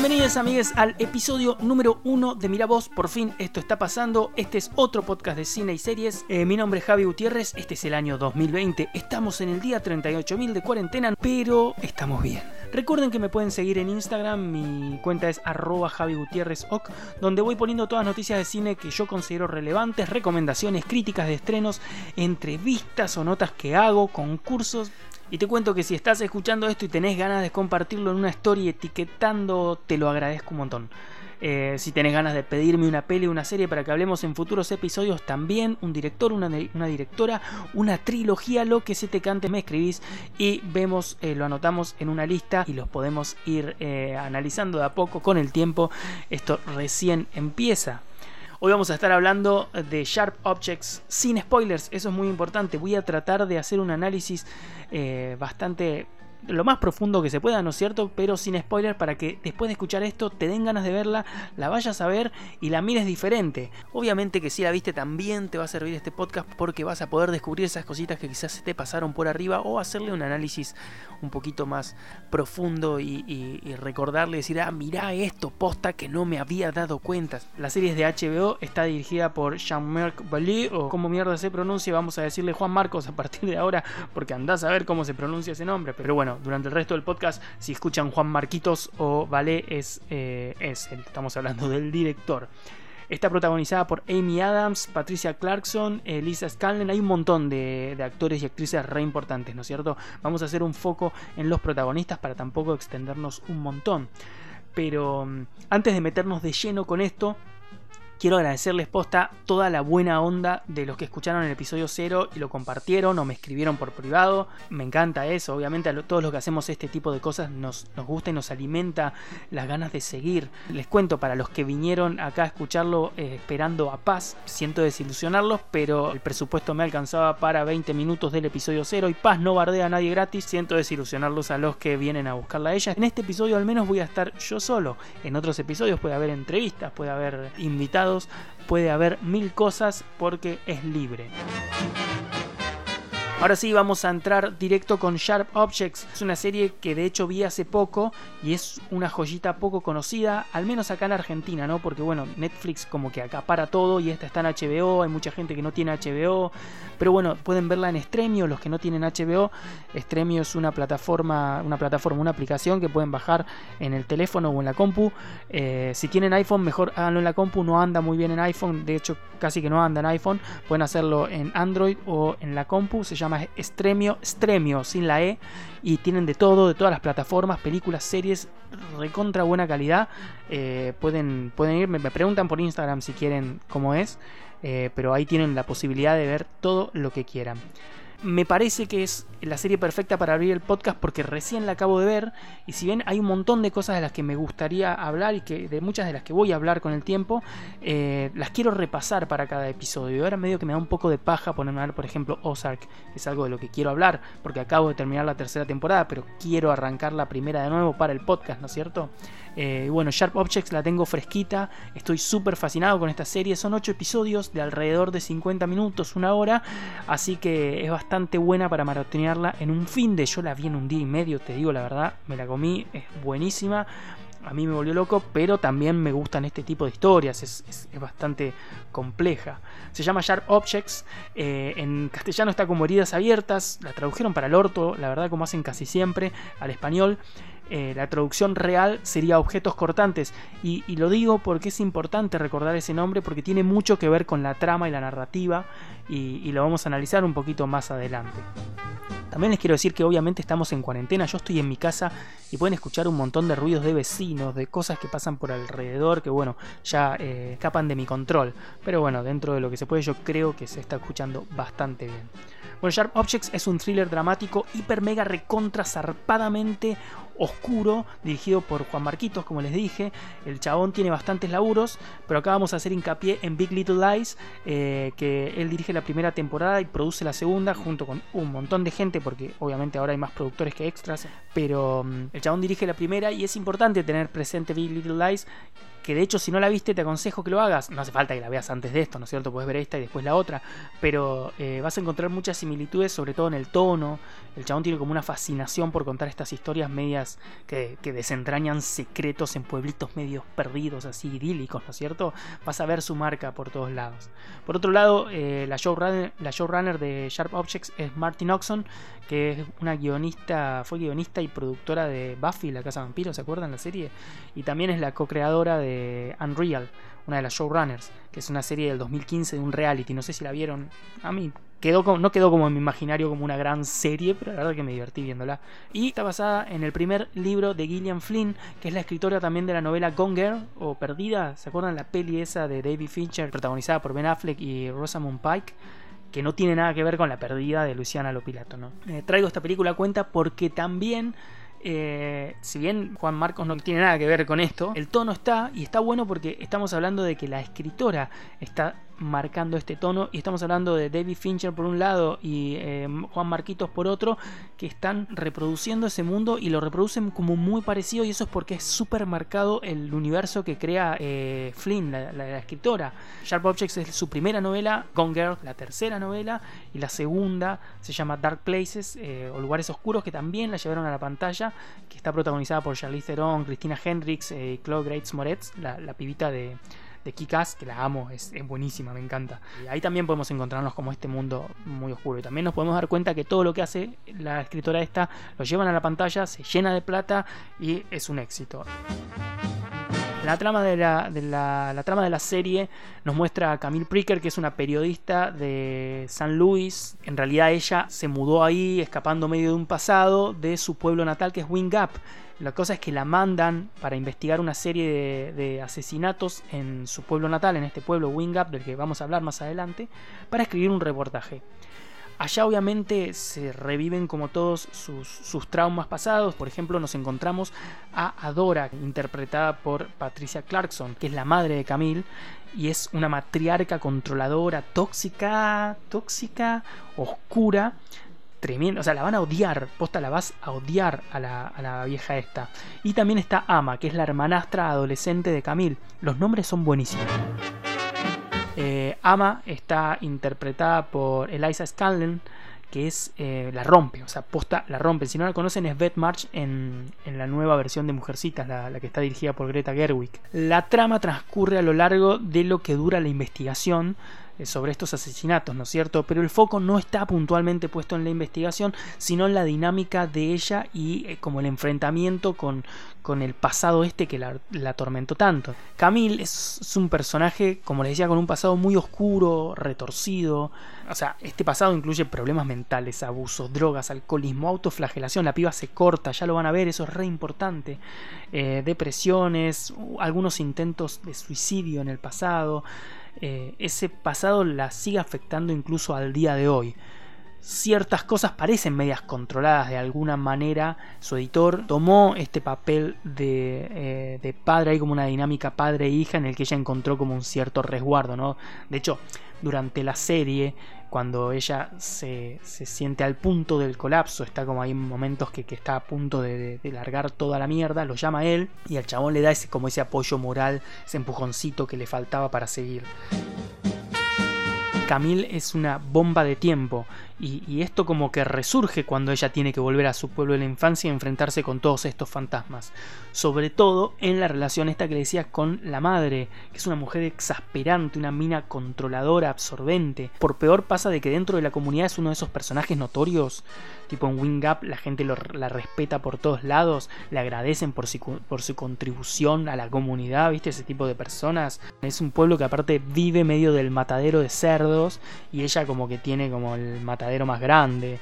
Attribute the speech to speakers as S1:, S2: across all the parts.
S1: Bienvenidos amigues al episodio número uno de Mira Vos, por fin esto está pasando, este es otro podcast de cine y series, Eh, mi nombre es Javi Gutiérrez, este es el año 2020, estamos en el día 38.000 de cuarentena, pero estamos bien. Recuerden que me pueden seguir en Instagram, mi cuenta es arroba Javi Gutiérrez Oc, donde voy poniendo todas las noticias de cine que yo considero relevantes, recomendaciones, críticas de estrenos, entrevistas o notas que hago, concursos. Y te cuento que si estás escuchando esto y tenés ganas de compartirlo en una story etiquetando, te lo agradezco un montón. Eh, si tenés ganas de pedirme una peli o una serie para que hablemos en futuros episodios también, un director, una, directora, una trilogía, lo que se te cante, me escribís y vemos, eh, lo anotamos en una lista y los podemos ir eh, analizando de a poco con el tiempo. Esto recién empieza. Hoy vamos a estar hablando de Sharp Objects sin spoilers, eso es muy importante. Voy a tratar de hacer un análisis eh, bastante lo más profundo que se pueda, ¿no es cierto? Pero sin spoiler para que después de escuchar esto te den ganas de verla, la vayas a ver y la mires diferente. Obviamente que si la viste también te va a servir este podcast porque vas a poder descubrir esas cositas que quizás se te pasaron por arriba o hacerle un análisis un poquito más profundo y, y, recordarle, decir, ah, mirá esto, posta que no me había dado cuenta. La serie es de HBO, está dirigida por Jean-Marc Vallée o como mierda se pronuncia, vamos a decirle Juan Marcos a partir de ahora porque andás a ver cómo se pronuncia ese nombre. Pero bueno, durante el resto del podcast, si escuchan Juan Marquitos o Vale, es, eh, es estamos hablando del director. Está protagonizada por Amy Adams, Patricia Clarkson, Lisa Scanlon. Hay un montón de, de, actores y actrices re importantes, ¿no es cierto? Vamos a hacer un foco en los protagonistas para tampoco extendernos un montón. Pero antes de meternos de lleno con esto, quiero agradecerles posta toda la buena onda de los que escucharon el episodio 0 y lo compartieron o me escribieron por privado. Me encanta eso, obviamente a todos los que hacemos este tipo de cosas nos, nos gusta y nos alimenta las ganas de seguir. Les cuento para los que vinieron acá a escucharlo eh, esperando a paz, siento desilusionarlos, pero el presupuesto me alcanzaba para 20 minutos del episodio 0 y paz no bardea a nadie gratis, siento desilusionarlos a los que vienen a buscarla a ella. En este episodio al menos voy a estar yo solo, en otros episodios puede haber entrevistas, puede haber invitados puede haber mil cosas porque es libre. Ahora sí, vamos a entrar directo con Sharp Objects. Es una serie que de hecho vi hace poco y es una joyita poco conocida, al menos acá en Argentina, ¿no? Porque bueno, Netflix como que acapara todo y esta está en HBO, hay mucha gente que no tiene HBO, pero bueno, pueden verla en Stremio, los que no tienen HBO. Stremio es una plataforma, una plataforma, una aplicación que pueden bajar en el teléfono o en la compu. Eh, si tienen iPhone, mejor háganlo en la compu, no anda muy bien en iPhone, de hecho casi que no anda en iPhone, pueden hacerlo en Android o en la compu, se llama Stremio, Stremio sin la E y tienen de todo, de todas las plataformas, películas, series, recontra buena calidad. Eh, pueden, pueden ir, me, me, preguntan por Instagram si quieren cómo es, eh, pero ahí tienen la posibilidad de ver todo lo que quieran. Me parece que es la serie perfecta para abrir el podcast porque recién la acabo de ver y si bien hay un montón de cosas de las que me gustaría hablar y que de muchas de las que voy a hablar con el tiempo, eh, las quiero repasar para cada episodio. Ahora medio que me da un poco de paja ponerme a ver, por ejemplo, Ozark, que es algo de lo que quiero hablar porque acabo de terminar la tercera temporada, pero quiero arrancar la primera de nuevo para el podcast, ¿no es cierto? Eh, bueno, Sharp Objects la tengo fresquita, estoy súper fascinado con esta serie, son 8 episodios de alrededor de 50 minutos, una hora, así que es bastante buena para maratonearla en un fin de, yo la vi en un día y medio, te digo la verdad, me la comí, es buenísima, a mí me volvió loco, pero también me gustan este tipo de historias, es bastante compleja. Se llama Sharp Objects, eh, en castellano está como heridas abiertas, la tradujeron para el orto, la verdad como hacen casi siempre, al español. Eh, la traducción real sería objetos cortantes. Y, lo digo porque es importante recordar ese nombre porque tiene mucho que ver con la trama y la narrativa y, y lo vamos a analizar un poquito más adelante. También les quiero decir que obviamente estamos en cuarentena, yo estoy en mi casa y pueden escuchar un montón de ruidos de vecinos, de cosas que pasan por alrededor que bueno, ya eh, escapan de mi control. Pero bueno, dentro de lo que se puede yo creo que se está escuchando bastante bien. Bueno, Sharp Objects es un thriller dramático hiper mega recontra zarpadamente oscuro, dirigido por Juan Marquitos, como les dije. El chabón tiene bastantes laburos, pero acá vamos a hacer hincapié en Big Little Lies, eh, que él dirige la primera temporada y produce la segunda junto con un montón de gente, porque obviamente ahora hay más productores que extras, pero um, el chabón dirige la primera y es importante tener presente Big Little Lies que de hecho si no la viste te aconsejo que lo hagas. No hace falta que la veas antes de esto, ¿no es cierto? Puedes ver esta y después la otra, pero eh, vas a encontrar muchas similitudes, sobre todo en el tono. El chabón tiene como una fascinación por contar estas historias medias que, desentrañan secretos en pueblitos medios perdidos, así idílicos, ¿no es cierto? Vas a ver su marca por todos lados. Por otro lado, eh, la, showrunner, la showrunner de Sharp Objects es Martin Oxon, que es una guionista, fue guionista y productora de Buffy, la Casa Vampiro, ¿se acuerdan la serie? Y también es la co-creadora de Unreal, una de las showrunners, que es una serie del 2015 de un reality, no sé si la vieron, a mí quedó no quedó como en mi imaginario como una gran serie, pero la verdad que me divertí viéndola. Y está basada en el primer libro de Gillian Flynn, que es la escritora también de la novela Gone Girl o Perdida, ¿se acuerdan la peli esa de David Fincher protagonizada por Ben Affleck y Rosamund Pike? que no tiene nada que ver con la perdida de Luciana Lopilato. ¿no? Eh, traigo esta película a cuenta porque también eh, si bien Juan Marcos no tiene nada que ver con esto, el tono está y está bueno porque estamos hablando de que la escritora está marcando este tono. Y estamos hablando de David Fincher por un lado y eh, Juan Marquitos por otro, que están reproduciendo ese mundo y lo reproducen como muy parecido. Y eso es porque es súper marcado el universo que crea eh, Flynn, la, escritora. Sharp Objects es su primera novela, Gone Girl, la tercera novela, y la segunda se llama Dark Places eh, o Lugares Oscuros, que también la llevaron a la pantalla, que está protagonizada por Charlize Theron, Cristina Hendricks y Chloe Grace Moretz, la pibita de de Kikas, que la amo, es, buenísima, me encanta. Y ahí también podemos encontrarnos como este mundo muy oscuro. Y también nos podemos dar cuenta que todo lo que hace la escritora esta lo llevan a la pantalla, se llena de plata y es un éxito. La trama de la, de la, trama de la serie nos muestra a Camille Pricker, que es una periodista de San Luis. En realidad ella se mudó ahí escapando medio de un pasado de su pueblo natal, que es Wing Gap la cosa es que la mandan para investigar una serie de, asesinatos en su pueblo natal, en este pueblo Wingup, del que vamos a hablar más adelante, para escribir un reportaje. Allá obviamente se reviven como todos sus, traumas pasados. Por ejemplo, nos encontramos a Adora, interpretada por Patricia Clarkson, que es la madre de Camille, y es una matriarca controladora, tóxica, tóxica, oscura, tremendo, o sea, la van a odiar, posta la vas a odiar a la, vieja esta. Y también está Ama, que es la hermanastra adolescente de Camille. Los nombres son buenísimos. Eh, Ama está interpretada por Eliza Scanlon, que es eh, la rompe, o sea, posta la rompe. Si no la conocen es Beth March en, la nueva versión de Mujercitas, la, la, que está dirigida por Greta Gerwig. La trama transcurre a lo largo de lo que dura la investigación sobre estos asesinatos, ¿no es cierto? Pero el foco no está puntualmente puesto en la investigación, sino en la dinámica de ella y eh, como el enfrentamiento con, con el pasado este que la, atormentó tanto. Camille es, un personaje, como les decía, con un pasado muy oscuro, retorcido. O sea, este pasado incluye problemas mentales, abusos, drogas, alcoholismo, autoflagelación. La piba se corta, ya lo van a ver, eso es re importante. Eh, depresiones, algunos intentos de suicidio en el pasado. Eh, ese pasado la sigue afectando incluso al día de hoy. Ciertas cosas parecen medias controladas de alguna manera. Su editor tomó este papel de, eh, de padre, ahí como una dinámica padre-hija en el que ella encontró como un cierto resguardo. ¿no? De hecho, durante la serie cuando ella se, siente al punto del colapso, está como hay momentos que, está a punto de, de, largar toda la mierda, lo llama él y al chabón le da ese, como ese apoyo moral, ese empujoncito que le faltaba para seguir. Camille es una bomba de tiempo y, esto como que resurge cuando ella tiene que volver a su pueblo de la infancia y enfrentarse con todos estos fantasmas. Sobre todo en la relación esta que le decía con la madre, que es una mujer exasperante, una mina controladora, absorbente. Por peor pasa de que dentro de la comunidad es uno de esos personajes notorios, tipo en Wing Up la gente la respeta por todos lados, le agradecen por su, por su contribución a la comunidad, ¿viste? Ese tipo de personas. Es un pueblo que aparte vive medio del matadero de cerdos y ella como que tiene como el matadero más grande.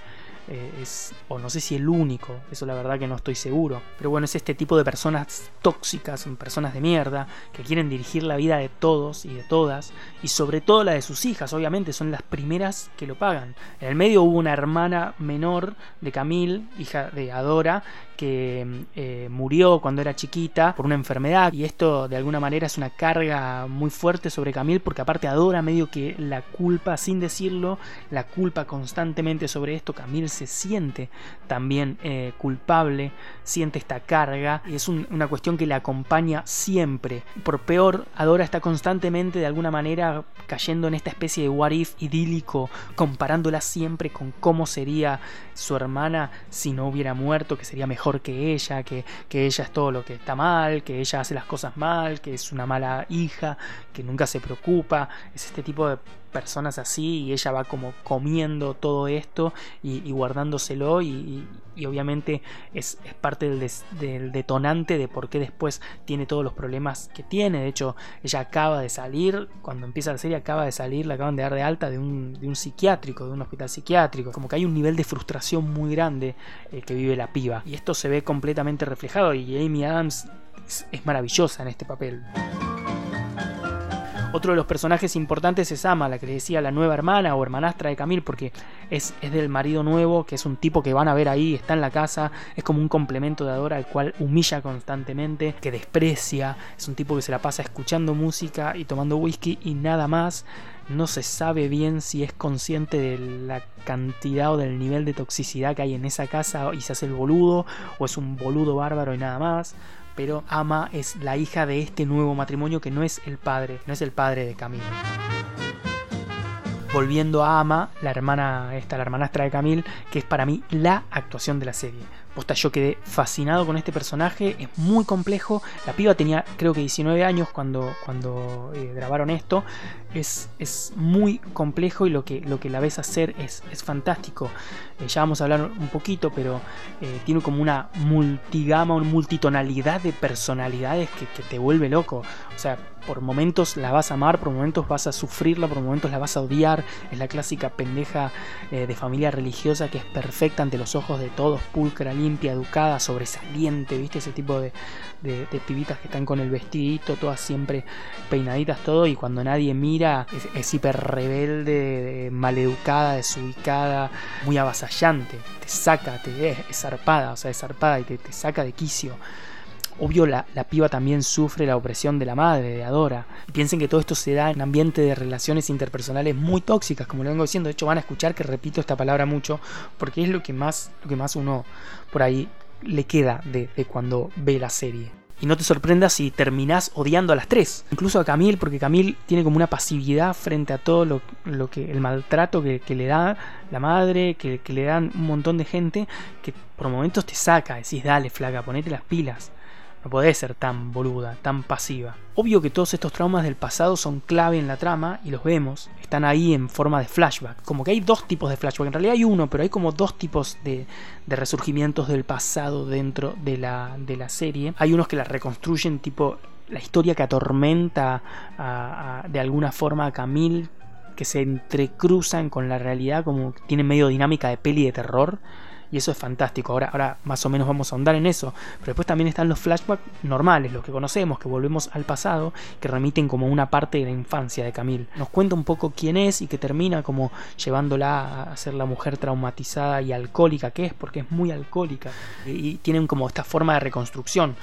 S1: Eh, es, o no sé si el único, eso la verdad que no estoy seguro. Pero bueno, es este tipo de personas tóxicas, personas de mierda, que quieren dirigir la vida de todos y de todas, y sobre todo la de sus hijas, obviamente, son las primeras que lo pagan. En el medio hubo una hermana menor de Camille, hija de Adora, que eh, murió cuando era chiquita por una enfermedad y esto de alguna manera es una carga muy fuerte sobre Camille porque aparte adora medio que la culpa, sin decirlo, la culpa constantemente sobre esto, Camille se siente también eh, culpable, siente esta carga y es una cuestión que le acompaña siempre. Por peor, Adora está constantemente de alguna manera cayendo en esta especie de what if idílico, comparándola siempre con cómo sería su hermana si no hubiera muerto, que sería mejor que ella, que, que ella es todo lo que está mal, que ella hace las cosas mal, que es una mala hija, que nunca se preocupa, es este tipo de personas así y ella va como comiendo todo esto y, guardándoselo y, obviamente es, parte del, detonante de por qué después tiene todos los problemas que tiene. De hecho, ella acaba de salir, cuando empieza la serie acaba de salir, la acaban de dar de alta de un, de un psiquiátrico, de un hospital psiquiátrico. Como que hay un nivel de frustración muy grande eh, que vive la piba. Y esto se ve completamente reflejado y Amy Adams es maravillosa en este papel. Otro de los personajes importantes es Ama, la que le decía la nueva hermana o hermanastra de Camille, porque es, es, del marido nuevo, que es un tipo que van a ver ahí, está en la casa, es como un complemento de Adora, al cual humilla constantemente, que desprecia, es un tipo que se la pasa escuchando música y tomando whisky y nada más. No se sabe bien si es consciente de la cantidad o del nivel de toxicidad que hay en esa casa y se hace el boludo, o es un boludo bárbaro y nada más pero Ama es la hija de este nuevo matrimonio que no es el padre, no es el padre de Camille. Volviendo a Ama, la hermana esta, la hermanastra de Camille, que es para mí la actuación de la serie. Posta, yo quedé fascinado con este personaje, es muy complejo. La piba tenía creo que 19 años cuando, cuando eh, grabaron esto. Es, es, muy complejo y lo que, lo que la ves hacer es, es fantástico. Eh, ya vamos a hablar un poquito, pero eh, tiene como una multigama, una multitonalidad de personalidades que, que te vuelve loco. O sea, por momentos la vas a amar, por momentos vas a sufrirla, por momentos la vas a odiar. Es la clásica pendeja de familia religiosa que es perfecta ante los ojos de todos, pulcra, limpia, educada, sobresaliente, ¿viste? Ese tipo de, pibitas que están con el vestidito, todas siempre peinaditas, todo, y cuando nadie mira es, hiper rebelde, maleducada, desubicada, muy avasallante, te saca, te, es, zarpada, o sea, es zarpada y te, te saca de quicio. Obvio, la, la, piba también sufre la opresión de la madre, de Adora. piensen que todo esto se da en ambiente de relaciones interpersonales muy tóxicas, como lo vengo diciendo. De hecho, van a escuchar que repito esta palabra mucho, porque es lo que más, lo que más uno por ahí le queda de, cuando ve la serie. Y no te sorprendas si terminás odiando a las tres. Incluso a Camille, porque Camille tiene como una pasividad frente a todo lo, que. el maltrato que, le da la madre, que, que, le dan un montón de gente, que por momentos te saca, decís, dale, flaca, ponete las pilas. No podés ser tan boluda, tan pasiva. Obvio que todos estos traumas del pasado son clave en la trama y los vemos. Están ahí en forma de flashback. Como que hay dos tipos de flashback. En realidad hay uno, pero hay como dos tipos de, resurgimientos del pasado dentro de la, de la serie. Hay unos que la reconstruyen tipo la historia que atormenta de alguna forma a Camille, que se entrecruzan con la realidad, como tienen medio dinámica de peli de terror y eso es fantástico. Ahora, ahora más o menos vamos a ahondar en eso. Pero después también están los flashbacks normales, los que conocemos, que volvemos al pasado, que remiten como una parte de la infancia de Camille. Nos cuenta un poco quién es y que termina como llevándola a ser la mujer traumatizada y alcohólica que es, porque es muy alcohólica. Y, tienen como esta forma de reconstrucción.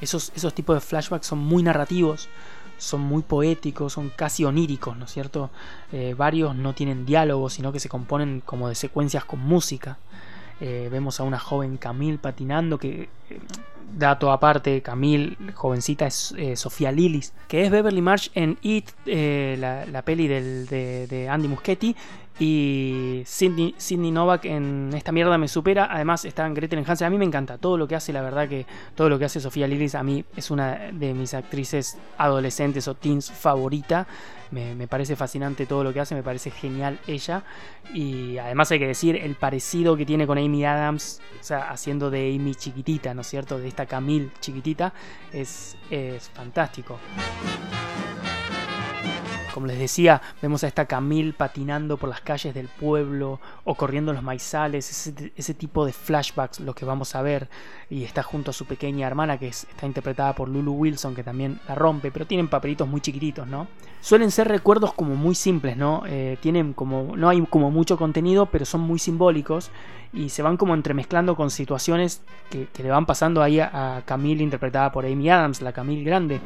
S1: Esos, esos tipos de flashbacks son muy narrativos son muy poéticos, son casi oníricos, ¿no es cierto? Eh, varios no tienen diálogos, sino que se componen como de secuencias con música. Eh, vemos a una joven Camille patinando que... Eh, dato aparte, Camille, jovencita, es eh, Sofía Lillis, que es Beverly March en It, la, peli de, de, Andy Muschietti, y Sidney, Novak en esta mierda me supera. Además está en Gretel Hansen. A mí me encanta todo lo que hace, la verdad que todo lo que hace Sofía Lillis a mí es una de mis actrices adolescentes o teens favorita. Me, parece fascinante todo lo que hace, me parece genial ella. Y además hay que decir el parecido que tiene con Amy Adams, o sea, haciendo de Amy chiquitita, ¿no es cierto? De esta Camille chiquitita, es, es fantástico. Como les decía, vemos a esta Camille patinando por las calles del pueblo o corriendo en los maizales, ese, tipo de flashbacks lo que vamos a ver. Y está junto a su pequeña hermana que está interpretada por Lulu Wilson, que también la rompe, pero tienen papelitos muy chiquititos, ¿no? Suelen ser recuerdos como muy simples, ¿no? Eh, tienen como, no hay como mucho contenido, pero son muy simbólicos y se van como entremezclando con situaciones que, le van pasando ahí a, a Camille interpretada por Amy Adams, la Camille grande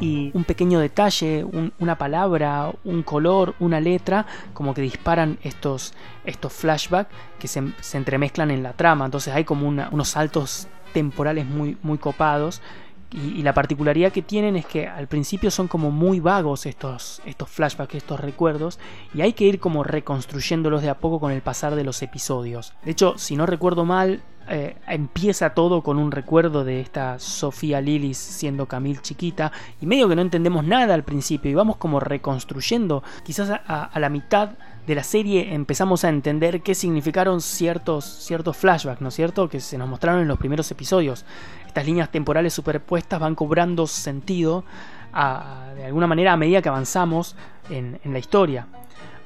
S1: y un pequeño detalle, una palabra, un color, una letra, como que disparan estos, estos flashbacks que se, entremezclan en la trama. Entonces hay como unos saltos temporales muy, muy copados. Y, la particularidad que tienen es que al principio son como muy vagos estos, estos flashbacks, estos recuerdos, y hay que ir como reconstruyéndolos de a poco con el pasar de los episodios. De hecho, si no recuerdo mal, eh, empieza todo con un recuerdo de esta Sofía Lillis siendo Camille chiquita y medio que no entendemos nada al principio y vamos como reconstruyendo quizás a, la mitad de la serie empezamos a entender qué significaron ciertos, ciertos flashbacks, ¿no es cierto? Que se nos mostraron en los primeros episodios. Estas líneas temporales superpuestas van cobrando sentido de alguna manera a medida que avanzamos en la historia.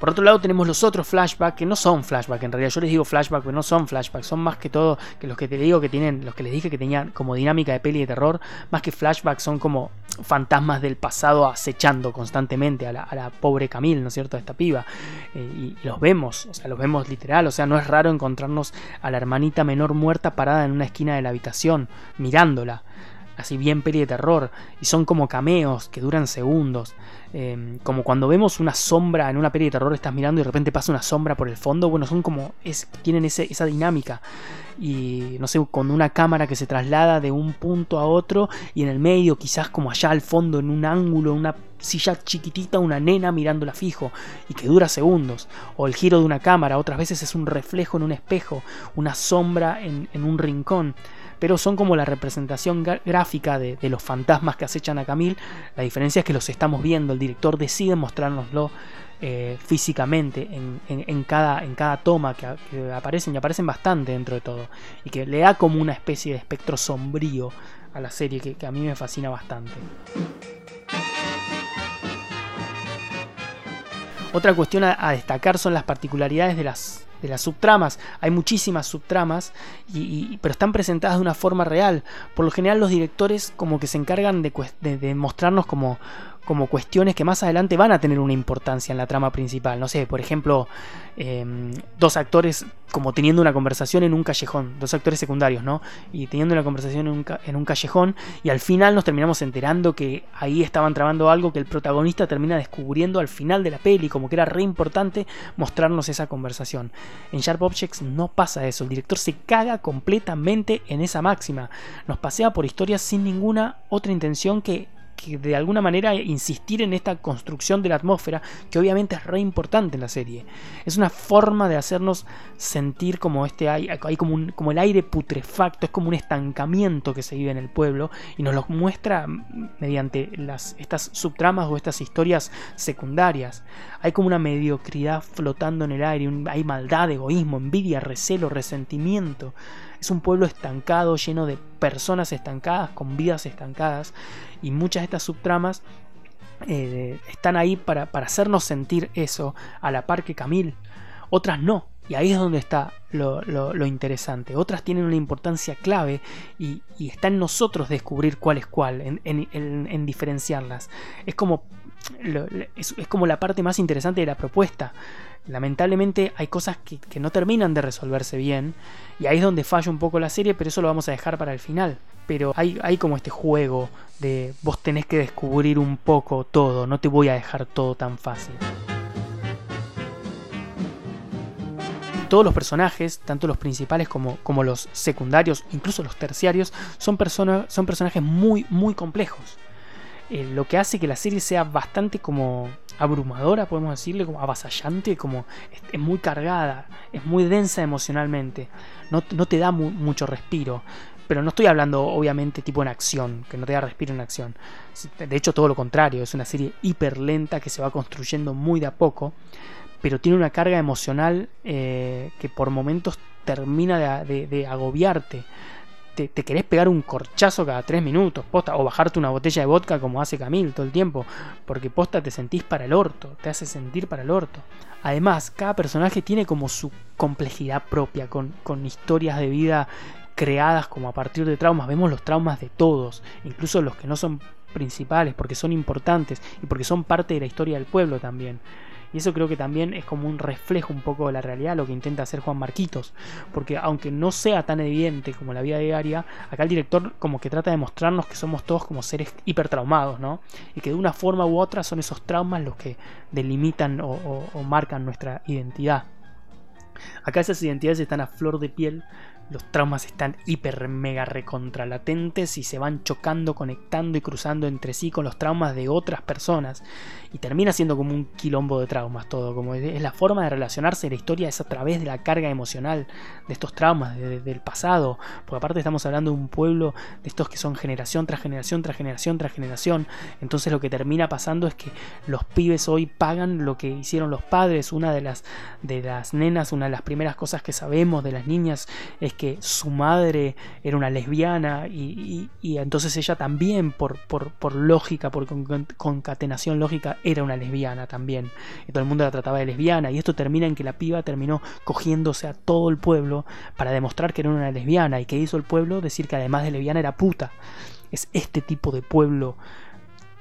S1: Por otro lado tenemos los otros flashbacks que no son flashbacks, en realidad yo les digo flashbacks, pero no son flashbacks, son más que todo que los que te digo que tienen, los que les dije que tenían como dinámica de peli de terror, más que flashbacks son como fantasmas del pasado acechando constantemente a la, pobre Camille, ¿no es cierto?, a esta piba. Eh, y los vemos, o sea, los vemos literal, o sea, no es raro encontrarnos a la hermanita menor muerta parada en una esquina de la habitación, mirándola así bien peli de terror, y son como cameos que duran segundos. Em, como cuando vemos una sombra en una peli de terror, estás mirando y de repente pasa una sombra por el fondo. Bueno, son como. Es, tienen esa dinámica. Y no sé, con una cámara que se traslada de un punto a otro y en el medio, quizás como allá al fondo, en un ángulo, una silla chiquitita, una nena mirándola fijo y que dura segundos. O el giro de una cámara, otras veces es un reflejo en un espejo, una sombra en, en un rincón pero son como la representación gráfica de, los fantasmas que acechan a Camille. La diferencia es que los estamos viendo, el director decide mostrárnoslo eh, físicamente en, cada, en cada toma que, aparecen y aparecen bastante dentro de todo y que le da como una especie de espectro sombrío a la serie que, a mí me fascina bastante. Otra cuestión a destacar son las particularidades de las de las subtramas. Hay muchísimas subtramas, y, pero están presentadas de una forma real. Por lo general los directores como que se encargan de, de mostrarnos como como cuestiones que más adelante van a tener una importancia en la trama principal. No sé, por ejemplo, em, dos actores como teniendo una conversación en un callejón, dos actores secundarios, ¿no? Y teniendo una conversación en un, callejón y al final nos terminamos enterando que ahí estaban trabando algo que el protagonista termina descubriendo al final de la peli, como que era re importante mostrarnos esa conversación. En Sharp Objects no pasa eso, el director se caga completamente en esa máxima, nos pasea por historias sin ninguna otra intención que que de alguna manera insistir en esta construcción de la atmósfera, que obviamente es re importante en la serie. Es una forma de hacernos sentir como este hay, hay como, como el aire putrefacto, es como un estancamiento que se vive en el pueblo y nos lo muestra mediante las, estas subtramas o estas historias secundarias. Hay como una mediocridad flotando en el aire, hay maldad, egoísmo, envidia, recelo, resentimiento. Es un pueblo estancado, lleno de personas estancadas, con vidas estancadas, y muchas de estas subtramas eh, están ahí para, hacernos sentir eso, a la par que Camille. Otras no, y ahí es donde está lo, interesante. Otras tienen una importancia clave y, está en nosotros descubrir cuál es cuál, en, diferenciarlas. Es como, es, como la parte más interesante de la propuesta. Lamentablemente hay cosas que, no terminan de resolverse bien y ahí es donde falla un poco la serie, pero eso lo vamos a dejar para el final. Pero hay, hay como este juego de vos tenés que descubrir un poco todo, no te voy a dejar todo tan fácil. todos los personajes, tanto los principales como, los secundarios, incluso los terciarios, son, son personajes muy, muy complejos. Eh, lo que hace que la serie sea bastante como abrumadora, podemos decirle, como avasallante, como es, muy cargada, es muy densa emocionalmente, no, te da mucho respiro. Pero no estoy hablando obviamente tipo en acción, que no te da respiro en acción. De hecho todo lo contrario, es una serie hiper lenta que se va construyendo muy de a poco, pero tiene una carga emocional eh, que por momentos termina de agobiarte te, querés pegar un corchazo cada tres minutos, posta, o bajarte una botella de vodka como hace Camil todo el tiempo, porque posta te sentís para el orto, te hace sentir para el orto. Además, cada personaje tiene como su complejidad propia, con, con historias de vida creadas como a partir de traumas. Vemos los traumas de todos, incluso los que no son principales, porque son importantes y porque son parte de la historia del pueblo también. Y eso creo que también es como un reflejo un poco de la realidad, lo que intenta hacer Juan Marquitos. Porque aunque no sea tan evidente como la vida diaria, acá el director como que trata de mostrarnos que somos todos como seres hipertraumados, ¿no? Y que de una forma u otra son esos traumas los que delimitan o, o marcan nuestra identidad. Acá esas identidades están a flor de piel los traumas están hiper mega recontralatentes y se van chocando, conectando y cruzando entre sí con los traumas de otras personas. Y termina siendo como un quilombo de traumas todo. Como es la forma de relacionarse la historia es a través de la carga emocional de estos traumas del pasado. Porque aparte estamos hablando de un pueblo de estos que son generación tras generación tras generación tras generación. Entonces lo que termina pasando es que los pibes hoy pagan lo que hicieron los padres. Una de las, de las nenas, una de las primeras cosas que sabemos de las niñas es que su madre era una lesbiana y, entonces ella también, por, lógica, por concatenación lógica, era una lesbiana también. Y todo el mundo la trataba de lesbiana y esto termina en que la piba terminó cogiéndose a todo el pueblo para demostrar que era una lesbiana y que hizo el pueblo decir que además de lesbiana era puta. Es este tipo de pueblo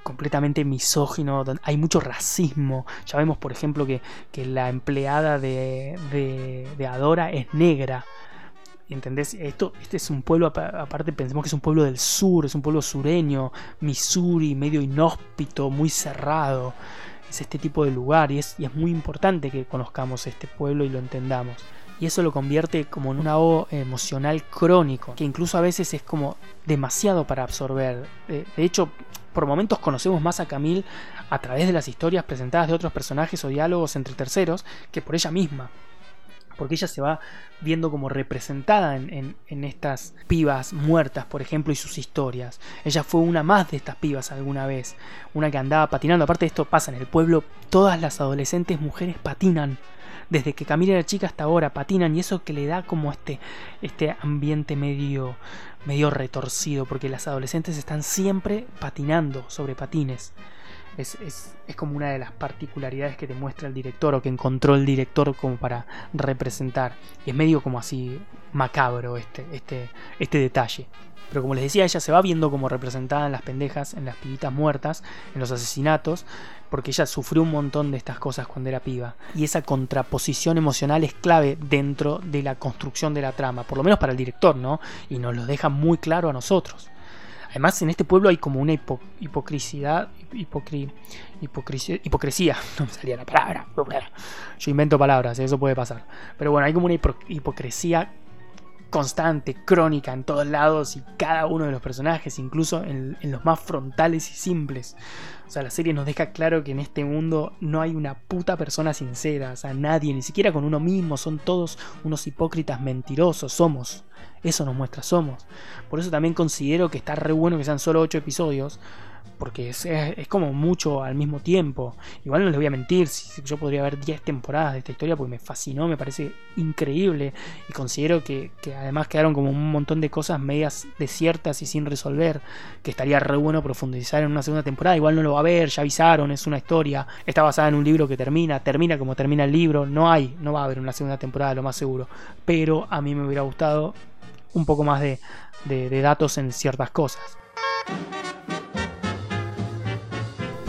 S1: completamente misógino, hay mucho racismo. Ya vemos, por ejemplo, que, la empleada de, Adora es negra. ¿Entendés? Esto, este es un pueblo, aparte pensemos que es un pueblo del sur, es un pueblo sureño, Missouri, medio inhóspito, muy cerrado. Es este tipo de lugar y es, muy importante que conozcamos este pueblo y lo entendamos. Y eso lo convierte como en un ahogo emocional crónico, que incluso a veces es como demasiado para absorber. De, de hecho, por momentos conocemos más a Camille a través de las historias presentadas de otros personajes o diálogos entre terceros que por ella misma porque ella se va viendo como representada en, estas pibas muertas, por ejemplo, y sus historias. Ella fue una más de estas pibas alguna vez, una que andaba patinando. Aparte de esto pasa en el pueblo, todas las adolescentes mujeres patinan. Desde que Camila era chica hasta ahora patinan y eso que le da como este, este ambiente medio, medio retorcido, porque las adolescentes están siempre patinando sobre patines. Es, es, como una de las particularidades que te muestra el director o que encontró el director como para representar. Y es medio como así macabro este, este, este detalle. Pero como les decía, ella se va viendo como representada en las pendejas, en las pibitas muertas, en los asesinatos, porque ella sufrió un montón de estas cosas cuando era piba. Y esa contraposición emocional es clave dentro de la construcción de la trama, por lo menos para el director, ¿no? Y nos lo deja muy claro a nosotros. Además, en este pueblo hay como una hipocresía, hipocresía, no me salía la palabra. Yo invento palabras, eso puede pasar. Pero bueno, hay como una hipocresía constante, crónica en todos lados y cada uno de los personajes, incluso en, los más frontales y simples. O sea, la serie nos deja claro que en este mundo no hay una puta persona sincera, o sea, nadie, ni siquiera con uno mismo, son todos unos hipócritas mentirosos, somos. Eso nos muestra Somos. Por eso también considero que está re bueno que sean solo 8 episodios. Porque es, como mucho al mismo tiempo. Igual no les voy a mentir, si, yo podría ver 10 temporadas de esta historia porque me fascinó, me parece increíble. Y considero que, además quedaron como un montón de cosas medias desiertas y sin resolver. Que estaría re bueno profundizar en una segunda temporada. Igual no lo va a ver, ya avisaron, es una historia. Está basada en un libro que termina, termina como termina el libro. No hay, no va a haber una segunda temporada, lo más seguro. Pero a mí me hubiera gustado un poco más de, datos en ciertas cosas.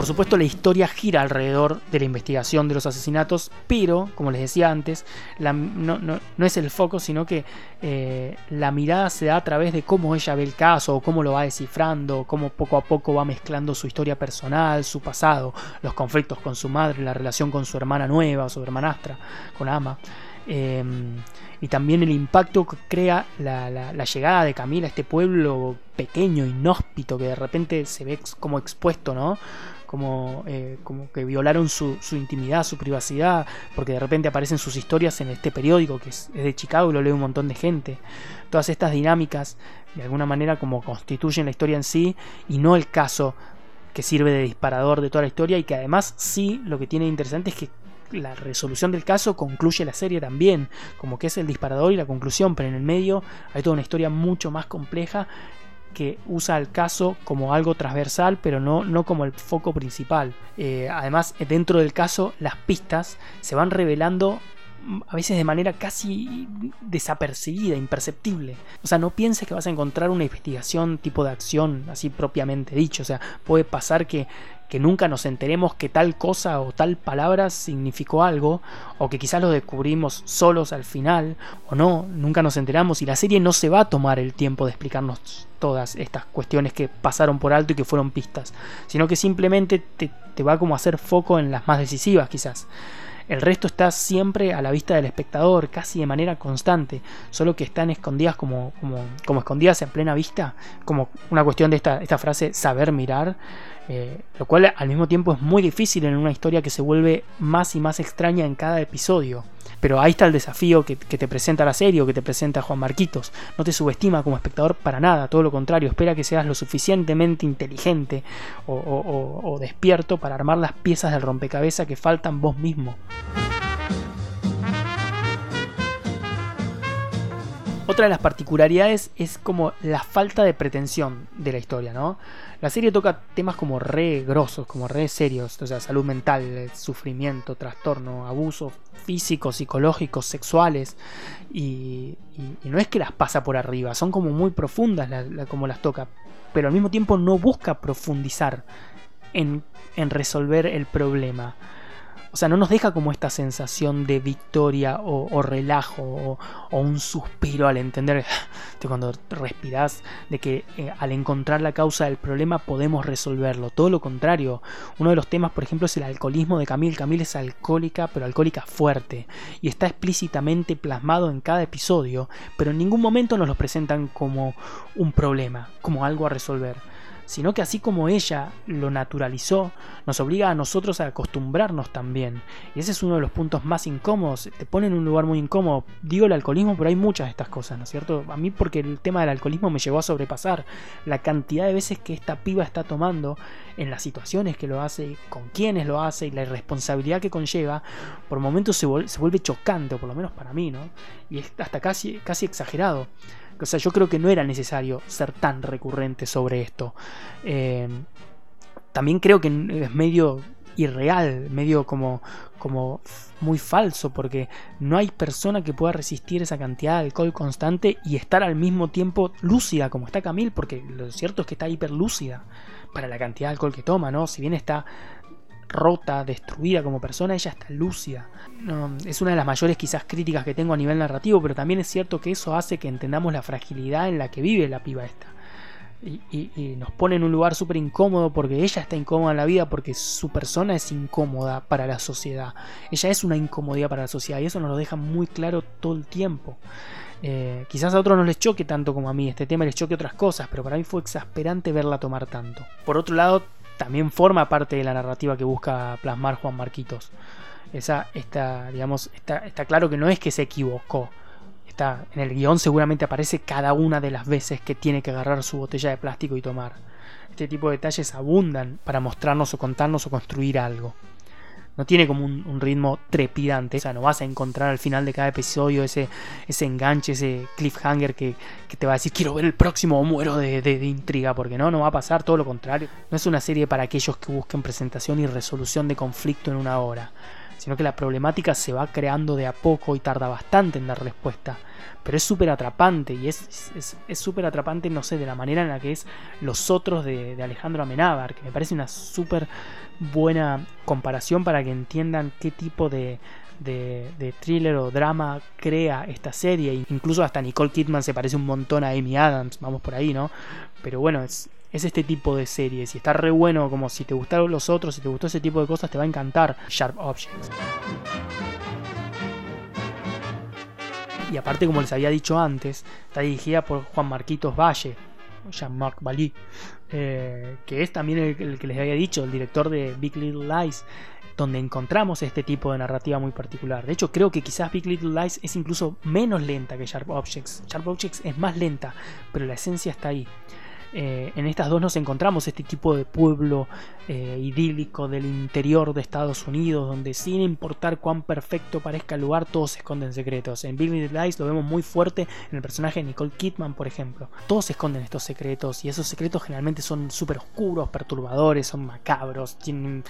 S1: Por supuesto, la historia gira alrededor de la investigación de los asesinatos, pero, como les decía antes, no, es el foco, sino que eh, la mirada se da a través de cómo ella ve el caso, cómo lo va descifrando, cómo poco a poco va mezclando su historia personal, su pasado, los conflictos con su madre, la relación con su hermana nueva o su hermanastra, con Ama. Em, y también el impacto que crea la, llegada de Camila a este pueblo pequeño, inhóspito, que de repente se ve como expuesto, ¿no? Como, eh, como que violaron su, intimidad, su privacidad, porque de repente aparecen sus historias en este periódico que es, es de Chicago y lo lee un montón de gente. Todas estas dinámicas, de alguna manera, como constituyen la historia en sí y no el caso que sirve de disparador de toda la historia y que además sí lo que tiene interesante es que la resolución del caso concluye la serie también, como que es el disparador y la conclusión, pero en el medio hay toda una historia mucho más compleja que usa el caso como algo transversal, pero no, no como el foco principal. Eh, además, dentro del caso, las pistas se van revelando a veces de manera casi desapercibida, imperceptible. O sea, no pienses que vas a encontrar una investigación tipo de acción, así propiamente dicho. O sea, puede pasar que, que nunca nos enteremos que tal cosa o tal palabra significó algo, o que quizás lo descubrimos solos al final, o no, nunca nos enteramos y la serie no se va a tomar el tiempo de explicarnos todas estas cuestiones que pasaron por alto y que fueron pistas, sino que simplemente te, va como a hacer foco en las más decisivas quizás. El resto está siempre a la vista del espectador, casi de manera constante, solo que están escondidas como, como, como escondidas en plena vista, como una cuestión de esta, esta frase saber mirar, eh, lo cual al mismo tiempo es muy difícil en una historia que se vuelve más y más extraña en cada episodio. Pero ahí está el desafío que, te presenta la serie o que te presenta Juan Marquitos. No te subestima como espectador para nada, todo lo contrario, espera que seas lo suficientemente inteligente o, despierto para armar las piezas del rompecabezas que faltan vos mismo. Otra de las particularidades es como la falta de pretensión de la historia, ¿no? La serie toca temas como re grosos, como re serios, o sea, salud mental, sufrimiento, trastorno, abuso físico, psicológicos, sexuales, y, no es que las pasa por arriba, son como muy profundas como las toca, pero al mismo tiempo no busca profundizar en resolver el problema. O sea, no nos deja como esta sensación de victoria o, relajo o, un suspiro al entender de cuando respiras de que eh, al encontrar la causa del problema podemos resolverlo. Todo lo contrario. Uno de los temas, por ejemplo, es el alcoholismo de Camille. Camille es alcohólica, pero alcohólica fuerte. Y está explícitamente plasmado en cada episodio, pero en ningún momento nos lo presentan como un problema, como algo a resolver sino que así como ella lo naturalizó, nos obliga a nosotros a acostumbrarnos también. Y ese es uno de los puntos más incómodos, te pone en un lugar muy incómodo. Digo el alcoholismo, pero hay muchas de estas cosas, ¿no es cierto? A mí porque el tema del alcoholismo me llevó a sobrepasar la cantidad de veces que esta piba está tomando en las situaciones que lo hace, con quienes lo hace y la irresponsabilidad que conlleva, por momentos se, vuelve chocante, o por lo menos para mí, ¿no? Y es hasta casi, casi exagerado. O sea, yo creo que no era necesario ser tan recurrente sobre esto. Eh, también creo que es medio irreal, medio como, como muy falso, porque no hay persona que pueda resistir esa cantidad de alcohol constante y estar al mismo tiempo lúcida como está Camille, porque lo cierto es que está hiperlúcida para la cantidad de alcohol que toma, ¿no? Si bien está rota, destruida como persona, ella está lúcida. es una de las mayores quizás críticas que tengo a nivel narrativo, pero también es cierto que eso hace que entendamos la fragilidad en la que vive la piba esta. Y, nos pone en un lugar súper incómodo porque ella está incómoda en la vida porque su persona es incómoda para la sociedad. Ella es una incomodidad para la sociedad y eso nos lo deja muy claro todo el tiempo. Eh, quizás a otros no les choque tanto como a mí, este tema les choque otras cosas, pero para mí fue exasperante verla tomar tanto. Por otro lado, también forma parte de la narrativa que busca plasmar Juan Marquitos. Esa, está, digamos, está, está claro que no es que se equivocó. Está, en el guion seguramente aparece cada una de las veces que tiene que agarrar su botella de plástico y tomar. Este tipo de detalles abundan para mostrarnos o contarnos o construir algo no tiene como un, ritmo trepidante. O sea, no vas a encontrar al final de cada episodio ese, ese enganche, ese cliffhanger que, te va a decir quiero ver el próximo o muero de, de, intriga, porque no, no va a pasar, todo lo contrario. No es una serie para aquellos que busquen presentación y resolución de conflicto en una hora, sino que la problemática se va creando de a poco y tarda bastante en dar respuesta pero es súper atrapante y es súper atrapante, no sé, de la manera en la que es Los Otros de, Alejandro Amenábar, que me parece una súper buena comparación para que entiendan qué tipo de, de, thriller o drama crea esta serie. Incluso hasta Nicole Kidman se parece un montón a Amy Adams, vamos por ahí, ¿no? Pero bueno, es, es este tipo de series y está re bueno como si te gustaron los otros, si te gustó ese tipo de cosas, te va a encantar Sharp Objects. y aparte como les había dicho antes, está dirigida por Juan Marquitos Valle, Jean-Marc Bali, eh, que es también el, que les había dicho, el director de Big Little Lies, donde encontramos este tipo de narrativa muy particular. De hecho, creo que quizás Big Little Lies es incluso menos lenta que Sharp Objects. Sharp Objects es más lenta, pero la esencia está ahí. Eh, en estas dos nos encontramos este tipo de pueblo eh, idílico del interior de Estados Unidos, donde sin importar cuán perfecto parezca el lugar, todos se esconden secretos. En Big Little Lies lo vemos muy fuerte en el personaje de Nicole Kidman, por ejemplo. Todos esconden estos secretos y esos secretos generalmente son súper oscuros, perturbadores, son macabros, tienen...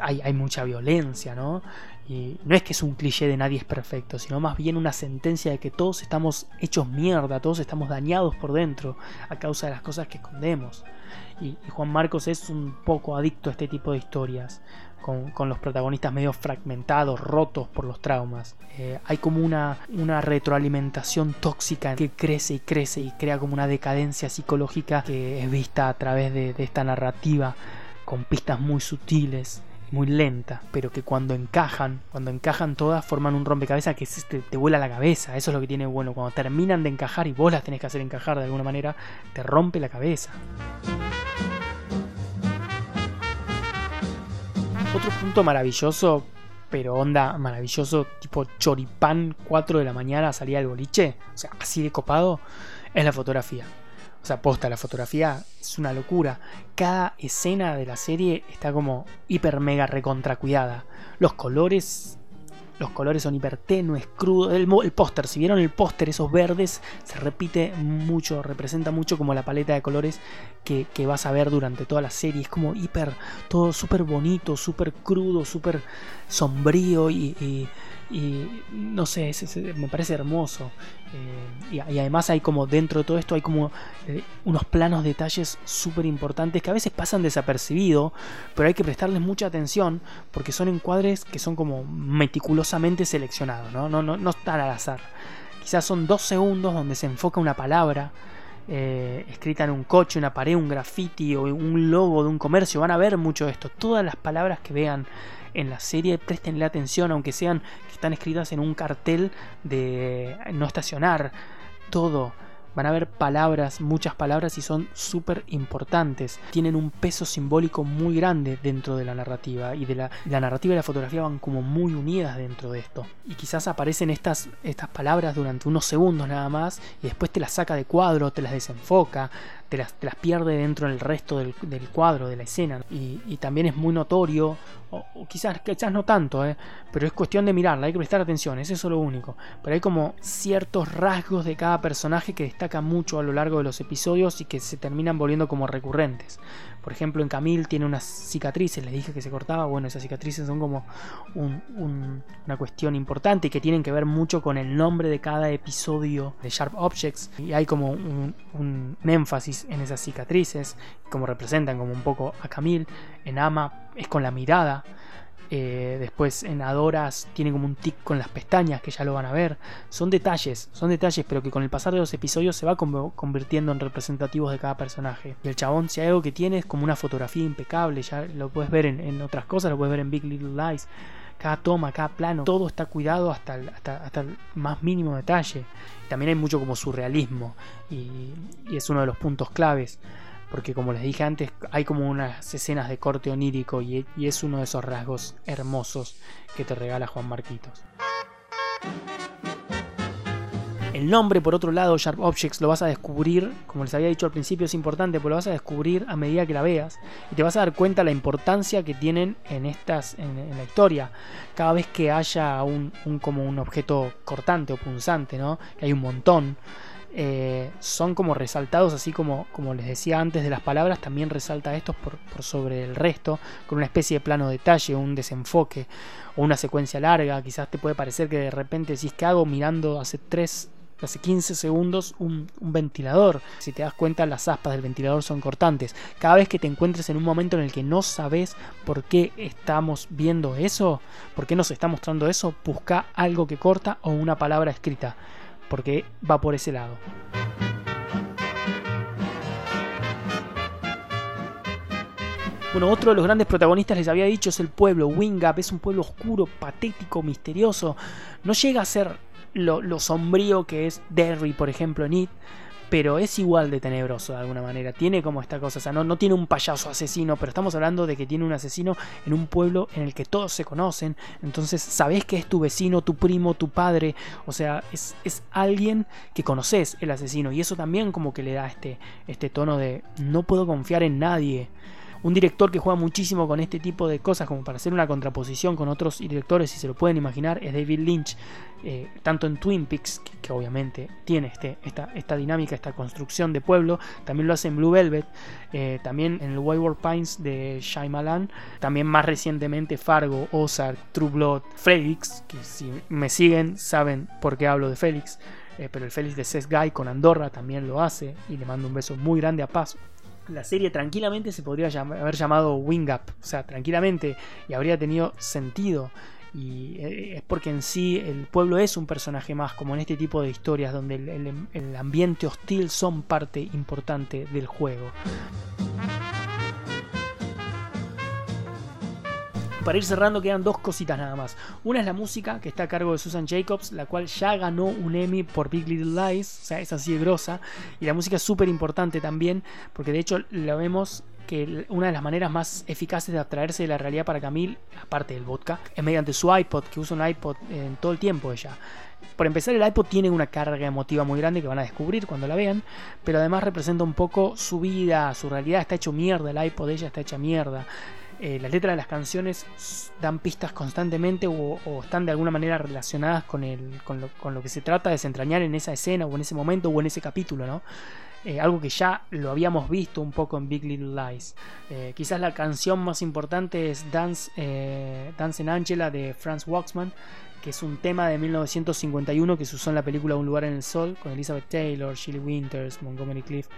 S1: hay mucha violencia, ¿no? Y no es que es un cliché de nadie es perfecto, sino más bien una sentencia de que todos estamos hechos mierda, todos estamos dañados por dentro a causa de las cosas que escondemos. Y, Juan Marcos es un poco adicto a este tipo de historias, con, los protagonistas medio fragmentados, rotos por los traumas. Eh, hay como una, una retroalimentación tóxica que crece y crece y crea como una decadencia psicológica que es vista a través de esta narrativa con pistas muy sutiles muy lenta, pero que cuando encajan, cuando encajan todas, forman un rompecabezas que te, vuela la cabeza. Eso es lo que tiene bueno. Cuando terminan de encajar y vos las tenés que hacer encajar de alguna manera, te rompe la cabeza. Otro punto maravilloso, pero onda maravilloso, tipo choripán 4 de la mañana salía el boliche, o sea, así de copado, es la fotografía. O sea, posta, la fotografía es una locura. Cada escena de la serie está como hiper mega recontra cuidada. Los colores. Los colores son hiper tenues, crudos. El, póster, si vieron el póster, esos verdes, se repite mucho, representa mucho como la paleta de colores que, vas a ver durante toda la serie. Es como hiper, todo súper bonito, súper crudo, súper sombrío y no sé, me parece hermoso. Eh, y, además hay como dentro de todo esto hay como eh, unos planos detalles súper importantes que a veces pasan desapercibidos, pero hay que prestarles mucha atención porque son encuadres que son como meticulosamente seleccionados, no, no, no, no están al azar. Quizás son dos segundos donde se enfoca una palabra. Eh, escrita en un coche, una pared, un graffiti o un logo de un comercio. Van a ver mucho esto. Todas las palabras que vean en la serie, prestenle atención, aunque sean están escritas en un cartel de no estacionar, todo. Van a ver palabras, muchas palabras y son súper importantes. Tienen un peso simbólico muy grande dentro de la narrativa y de la, la, narrativa y la fotografía van como muy unidas dentro de esto. Y quizás aparecen estas, estas palabras durante unos segundos nada más y después te las saca de cuadro, te las desenfoca, te las, pierde dentro del resto del, cuadro, de la escena. Y, también es muy notorio, o, quizás, quizás no tanto, ¿eh? pero es cuestión de mirarla, hay que prestar atención, es eso lo único. Pero hay como ciertos rasgos de cada personaje que destacan mucho a lo largo de los episodios y que se terminan volviendo como recurrentes. Por ejemplo, en Camille tiene unas cicatrices, les dije que se cortaba, bueno, esas cicatrices son como una cuestión importante y que tienen que ver mucho con el nombre de cada episodio de Sharp Objects. Y hay como un, un énfasis en esas cicatrices, como representan como un poco a Camille. En Ama es con la mirada. Eh, después en Adoras tiene como un tic con las pestañas, que ya lo van a ver. Son detalles, son detalles, pero que con el pasar de los episodios se va convirtiendo en representativos de cada personaje. Y el chabón, si hay algo que tiene, es como una fotografía impecable. Ya lo puedes ver en, otras cosas, lo puedes ver en Big Little Lies. Cada toma, cada plano, todo está cuidado hasta hasta el más mínimo detalle también hay mucho como surrealismo y, es uno de los puntos claves porque como les dije antes hay como unas escenas de corte onírico y, es uno de esos rasgos hermosos que te regala Juan Marquitos. El nombre, por otro lado, Sharp Objects, lo vas a descubrir, como les había dicho al principio, es importante, pero lo vas a descubrir a medida que la veas y te vas a dar cuenta la importancia que tienen en estas, en, la historia. Cada vez que haya un, como un objeto cortante o punzante, ¿no? Que hay un montón. Eh, son como resaltados, así como, como les decía antes de las palabras, también resalta estos por, sobre el resto, con una especie de plano detalle, un desenfoque o una secuencia larga. Quizás te puede parecer que de repente, si es que hago mirando hace tres hace 15 segundos un, ventilador. Si te das cuenta, las aspas del ventilador son cortantes. Cada vez que te encuentres en un momento en el que no sabes por qué estamos viendo eso, por qué nos está mostrando eso, busca algo que corta o una palabra escrita, porque va por ese lado. Bueno, otro de los grandes protagonistas les había dicho es el pueblo. Wingap es un pueblo oscuro, patético, misterioso. No llega a ser lo, sombrío que es Derry, por ejemplo, en It, pero es igual de tenebroso de alguna manera. Tiene como esta cosa, o sea, no, no tiene un payaso asesino, pero estamos hablando de que tiene un asesino en un pueblo en el que todos se conocen, entonces sabes que es tu vecino, tu primo, tu padre, o sea, es, es alguien que conoces el asesino y eso también como que le da este, este tono de no puedo confiar en nadie. Un director que juega muchísimo con este tipo de cosas, como para hacer una contraposición con otros directores, si se lo pueden imaginar, es David Lynch, eh, tanto en Twin Peaks, que, obviamente tiene este, esta, esta, dinámica, esta construcción de pueblo, también lo hace en Blue Velvet, eh, también en el Wayward Pines de Shyamalan, también más recientemente Fargo, Ozark, True Blood, Felix, que si me siguen saben por qué hablo de Felix. Eh, pero el Félix de Seth Guy con Andorra también lo hace y le mando un beso muy grande a Paz la serie tranquilamente se podría haber llamado Wing Up, o sea, tranquilamente, y habría tenido sentido. Y eh, es porque en sí el pueblo es un personaje más, como en este tipo de historias donde el ambiente hostil son parte importante del juego. para ir cerrando quedan dos cositas nada más. Una es la música que está a cargo de Susan Jacobs, la cual ya ganó un Emmy por Big Little Lies, o sea, es así de grosa. Y la música es súper importante también, porque de hecho lo vemos que una de las maneras más eficaces de abstraerse de la realidad para Camille, aparte del vodka, es mediante su iPod, que usa un iPod en todo el tiempo ella. Por empezar, el iPod tiene una carga emotiva muy grande que van a descubrir cuando la vean, pero además representa un poco su vida, su realidad. Está hecho mierda, el iPod de ella está hecha mierda. Eh, las letras de las canciones dan pistas constantemente o, están de alguna manera relacionadas con, el, con, lo, que se trata de desentrañar en esa escena o en ese momento o en ese capítulo, ¿no? Eh, algo que ya lo habíamos visto un poco en Big Little Lies. Eh, quizás la canción más importante es Dance, Dance in Angela de Franz Waxman, que es un tema de 1951 que se usó en la película Un lugar en el sol con Elizabeth Taylor, Shirley Winters, Montgomery Cliff.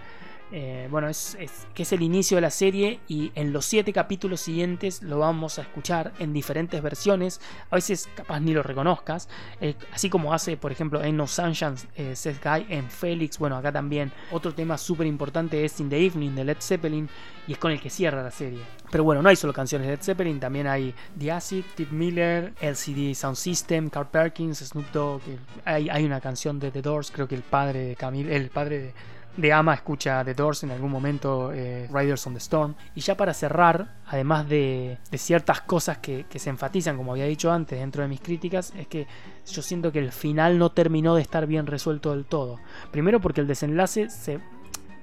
S1: Eh, bueno, es, que es el inicio de la serie y en los siete capítulos siguientes lo vamos a escuchar en diferentes versiones. A veces capaz ni lo reconozcas. Eh, así como hace, por ejemplo, en No Sunshine eh, Seth Guy, en Félix. Bueno, acá también otro tema súper importante es In the Evening de Led Zeppelin y es con el que cierra la serie. Pero bueno, no hay solo canciones de Led Zeppelin, también hay The Acid, Tip Miller, LCD Sound System, Carl Perkins, Snoop Dogg. Hay, hay una canción de The Doors, creo que el padre de Camille, el padre de de Ama escucha The Doors en algún momento, eh, Riders on the Storm. Y ya para cerrar, además de, ciertas cosas que, se enfatizan, como había dicho antes, dentro de mis críticas, es que yo siento que el final no terminó de estar bien resuelto del todo. Primero porque el desenlace se...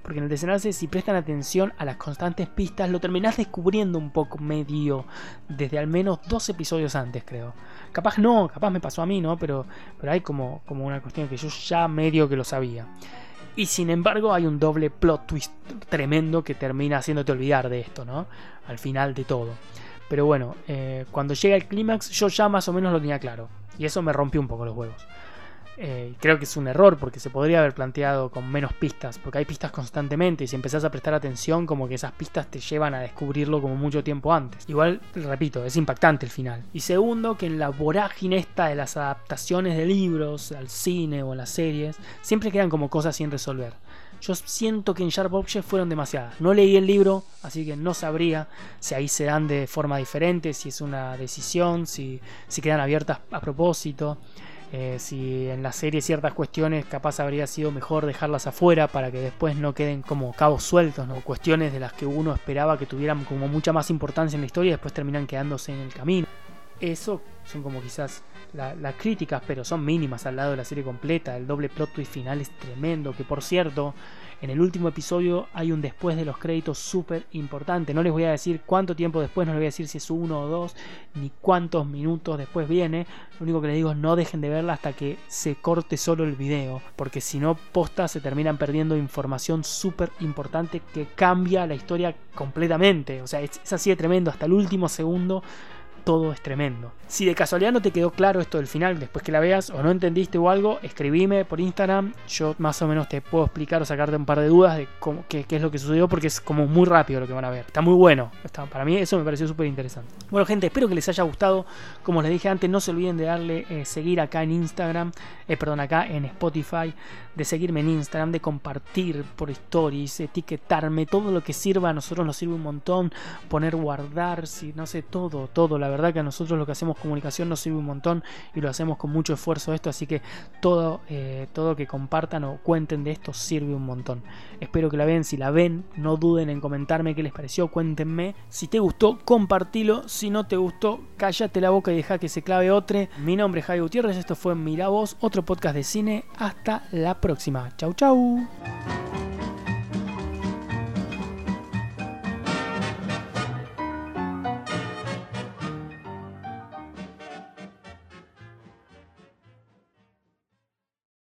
S1: Porque en el desenlace, si prestan atención a las constantes pistas, lo terminás descubriendo un poco medio desde al menos dos episodios antes, creo. Capaz no, capaz me pasó a mí, ¿no? Pero, pero hay como, como una cuestión que yo ya medio que lo sabía. Y sin embargo hay un doble plot twist tremendo que termina haciéndote olvidar de esto, ¿no? Al final de todo. Pero bueno, eh, cuando llega el clímax yo ya más o menos lo tenía claro. Y eso me rompió un poco los huevos. Eh, creo que es un error porque se podría haber planteado con menos pistas, porque hay pistas constantemente y si empezás a prestar atención como que esas pistas te llevan a descubrirlo como mucho tiempo antes. Igual, repito, es impactante el final. Y segundo, que en la vorágine esta de las adaptaciones de libros al cine o a las series, siempre quedan como cosas sin resolver. Yo siento que en Sharp Object fueron demasiadas. No leí el libro, así que no sabría si ahí se dan de forma diferente, si es una decisión, si, si quedan abiertas a propósito. Eh, si en la serie ciertas cuestiones capaz habría sido mejor dejarlas afuera para que después no queden como cabos sueltos, ¿no? cuestiones de las que uno esperaba que tuvieran como mucha más importancia en la historia y después terminan quedándose en el camino. Eso son como quizás las críticas, pero son mínimas al lado de la serie completa. El doble plot twist final es tremendo, que por cierto, en el último episodio hay un después de los créditos súper importante. No les voy a decir cuánto tiempo después, no les voy a decir si es uno o dos, ni cuántos minutos después viene. Lo único que les digo es no dejen de verla hasta que se corte solo el video, porque si no, posta se terminan perdiendo información súper importante que cambia la historia completamente. O sea, es, es así de tremendo, hasta el último segundo todo es tremendo. Si de casualidad no te quedó claro esto del final después que la veas o no entendiste o algo, escribime por Instagram. Yo más o menos te puedo explicar o sacarte un par de dudas de cómo, qué, es lo que sucedió porque es como muy rápido lo que van a ver. Está muy bueno. para mí eso me pareció súper interesante. Bueno gente, espero que les haya gustado. Como les dije antes, no se olviden de darle eh, seguir acá en Instagram, eh, perdón, acá en Spotify, de seguirme en Instagram, de compartir por stories, etiquetarme, todo lo que sirva a nosotros nos sirve un montón. Poner guardar, si no sé, todo, todo la verdad que a nosotros lo que hacemos comunicación nos sirve un montón y lo hacemos con mucho esfuerzo esto, así que todo, eh, todo que compartan o cuenten de esto sirve un montón. Espero que la vean, si la ven, no duden en comentarme qué les pareció, cuéntenme. Si te gustó, compartilo, si no te gustó, cállate la boca y deja que se clave otro. Mi nombre es Javi Gutiérrez, esto fue Mira Vos, otro podcast de cine. Hasta la próxima. Chau chau.